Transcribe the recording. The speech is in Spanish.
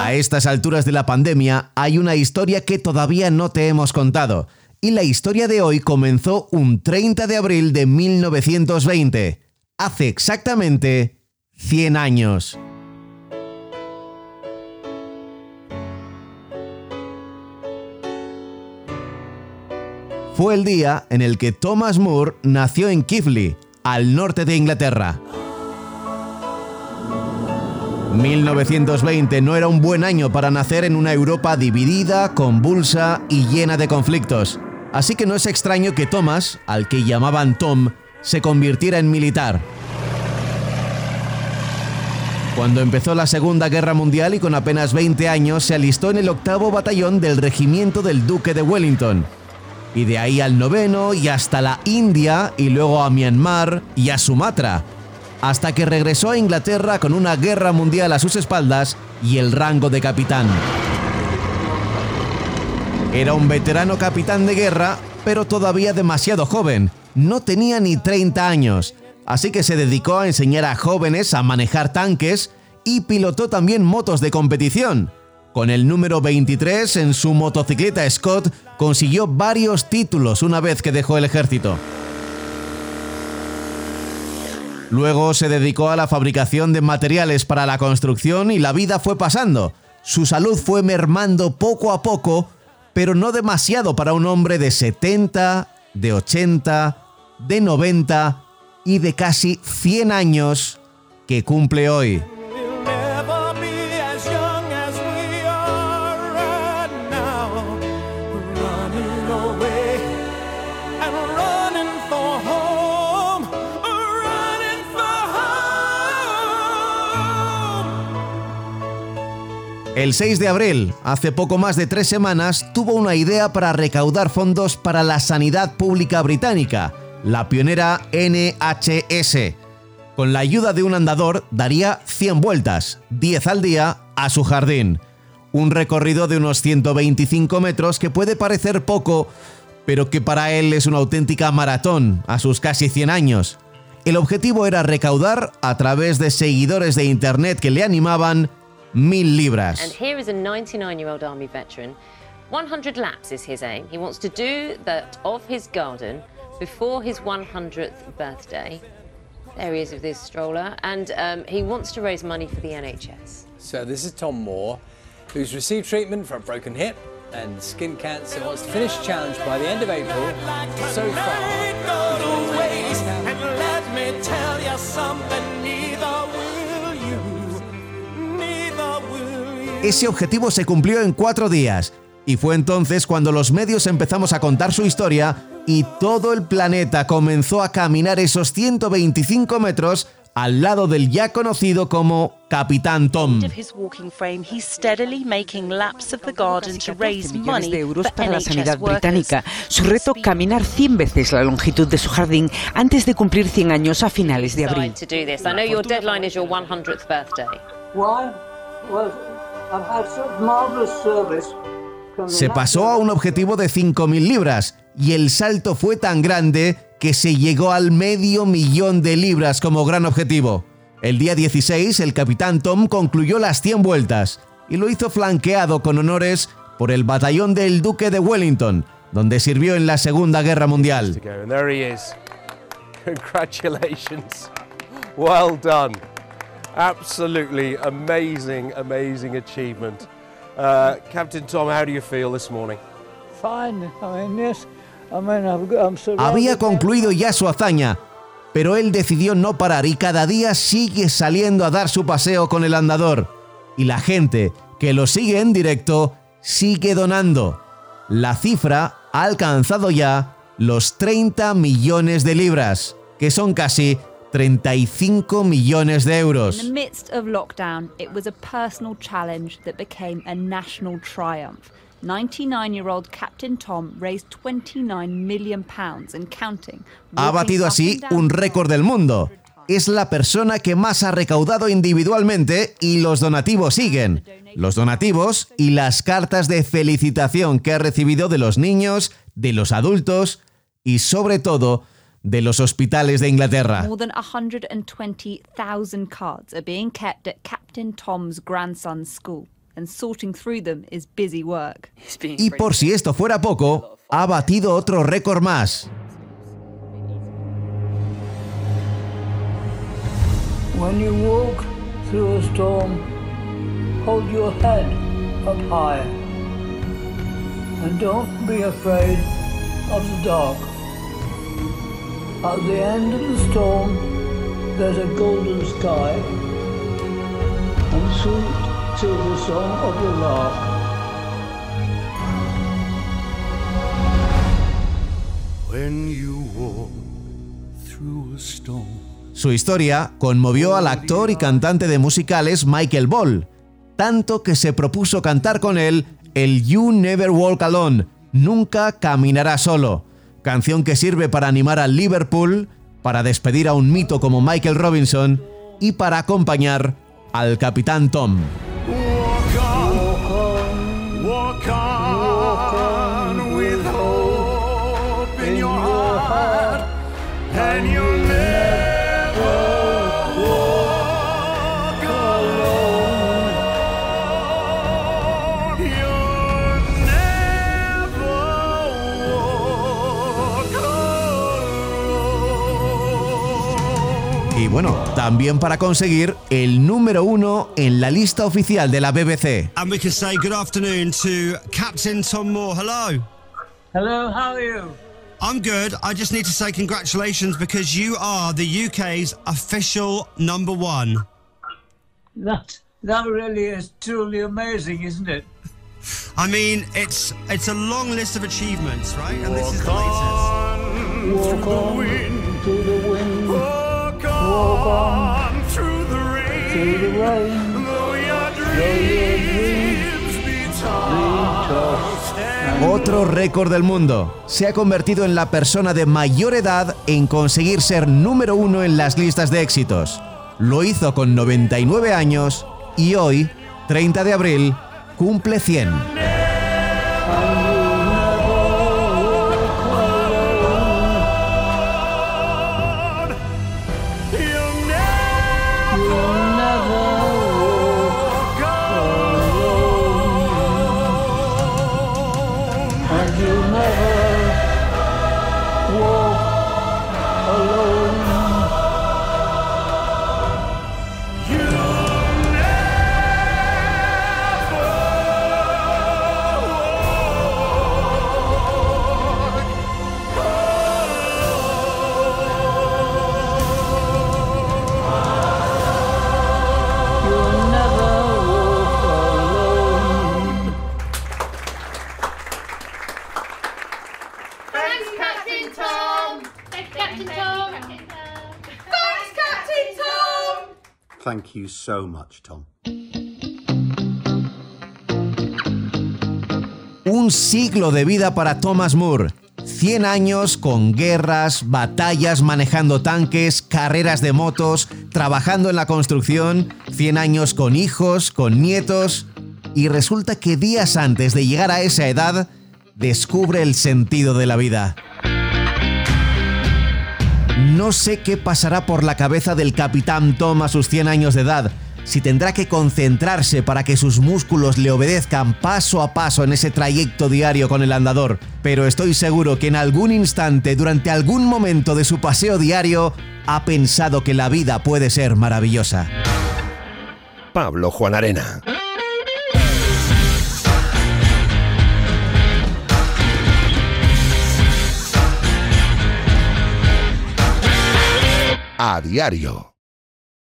A estas alturas de la pandemia hay una historia que todavía no te hemos contado. Y la historia de hoy comenzó un 30 de abril de 1920, hace exactamente 100 años. Fue el día en el que Thomas Moore nació en Kifley, al norte de Inglaterra. 1920 no era un buen año para nacer en una Europa dividida, convulsa y llena de conflictos. Así que no es extraño que Thomas, al que llamaban Tom, se convirtiera en militar. Cuando empezó la Segunda Guerra Mundial y con apenas 20 años se alistó en el octavo batallón del regimiento del Duque de Wellington. Y de ahí al noveno y hasta la India y luego a Myanmar y a Sumatra, hasta que regresó a Inglaterra con una guerra mundial a sus espaldas y el rango de capitán. Era un veterano capitán de guerra, pero todavía demasiado joven. No tenía ni 30 años, así que se dedicó a enseñar a jóvenes a manejar tanques y pilotó también motos de competición. Con el número 23 en su motocicleta Scott consiguió varios títulos una vez que dejó el ejército. Luego se dedicó a la fabricación de materiales para la construcción y la vida fue pasando. Su salud fue mermando poco a poco, pero no demasiado para un hombre de 70, de 80, de 90 y de casi 100 años que cumple hoy. El 6 de abril, hace poco más de tres semanas, tuvo una idea para recaudar fondos para la sanidad pública británica, la pionera NHS. Con la ayuda de un andador daría 100 vueltas, 10 al día, a su jardín. Un recorrido de unos 125 metros que puede parecer poco, pero que para él es una auténtica maratón a sus casi 100 años. El objetivo era recaudar, a través de seguidores de Internet que le animaban, mil libras. And here is a 99-year-old army veteran. 100 laps is his aim. He wants to do that of his garden before his 100th birthday. There he is with his stroller, and um, he wants to raise money for the NHS. So this is Tom Moore, who's received treatment for a broken hip and skin cancer. Wants to finish the challenge by the end of April. So far, Ese objetivo se cumplió en cuatro días, y fue entonces cuando los medios empezamos a contar su historia y todo el planeta comenzó a caminar esos 125 metros al lado del ya conocido como Capitán Tom. millones de euros para la sanidad británica. Su reto, caminar 100 veces la longitud de su jardín antes de cumplir 100 años a finales de abril. Decide to do this. I know your deadline is your 100th birthday. Why? Well, I've had such marvellous service. from the Se pasó a un objetivo de 5.000 libras y el salto fue tan grande que se llegó al medio millón de libras como gran objetivo. El día 16 el capitán Tom concluyó las 100 vueltas y lo hizo flanqueado con honores por el batallón del Duque de Wellington, donde sirvió en la Segunda Guerra Mundial. Well done. Absolutely amazing, amazing achievement. Uh, Captain Tom, how do you feel this morning? Fine. I mean, yes. I mean, I've got, I'm surrounded Había concluido ya su hazaña, pero él decidió no parar y cada día sigue saliendo a dar su paseo con el andador. Y la gente que lo sigue en directo sigue donando. La cifra ha alcanzado ya los 30 millones de libras, que son casi 35 millones de In the euros. midst of lockdown, it was a personal challenge that became a national triumph. 99-year-old Captain Tom raised 29 million pounds and counting. Ha batido así un récord del mundo. 100 times. Es la persona que más ha recaudado individualmente y los donativos siguen. Los donativos y las cartas de felicitación que ha recibido de los niños, de los adultos y sobre todo de los hospitales de Inglaterra. More than 120,000 cards are being kept at Captain Tom's grandson's school, and sorting through them is busy work. Y por si esto fuera poco, ha batido otro récord más. When you walk through a storm, hold your head up high. And don't be afraid of the dark. At the end of the storm, there's a golden sky and sweet silver song of the lark. When you walk through a storm. Su historia conmovió al actor y cantante de musicales Michael Ball, tanto que se propuso cantar con él el You Never Walk Alone, Nunca Caminará Solo, canción que sirve para animar al Liverpool, para despedir a un mito como Michael Robinson y para acompañar al capitán Tom. Bueno, también para conseguir el número uno en la lista oficial de la BBC. And we can say good afternoon to Captain Tom Moore. Hello. Hello, how are you? I'm good. I just need to say congratulations because you are the UK's official number one. That that really is truly amazing, isn't it? I mean, it's it's a long list of achievements, right? And this is the latest. on Walk through the on wind. through the wind, Otro récord del mundo. Se ha convertido en la persona de mayor edad en conseguir ser número uno en las listas de éxitos. Lo hizo con 99 años y hoy, 30 de abril, cumple 100. Thank you so much, Tom. Un siglo de vida para Thomas Moore. 100 años con guerras, batallas manejando tanques, carreras de motos, trabajando en la construcción, 100 años con hijos, con nietos, y resulta que días antes de llegar a esa edad, descubre el sentido de la vida. No sé qué pasará por la cabeza del capitán Tom a sus 100 años de edad, si tendrá que concentrarse para que sus músculos le obedezcan paso a paso en ese trayecto diario con el andador, pero estoy seguro que en algún instante, durante algún momento de su paseo diario, ha pensado que la vida puede ser maravillosa. Pablo Juan Arena. A diario.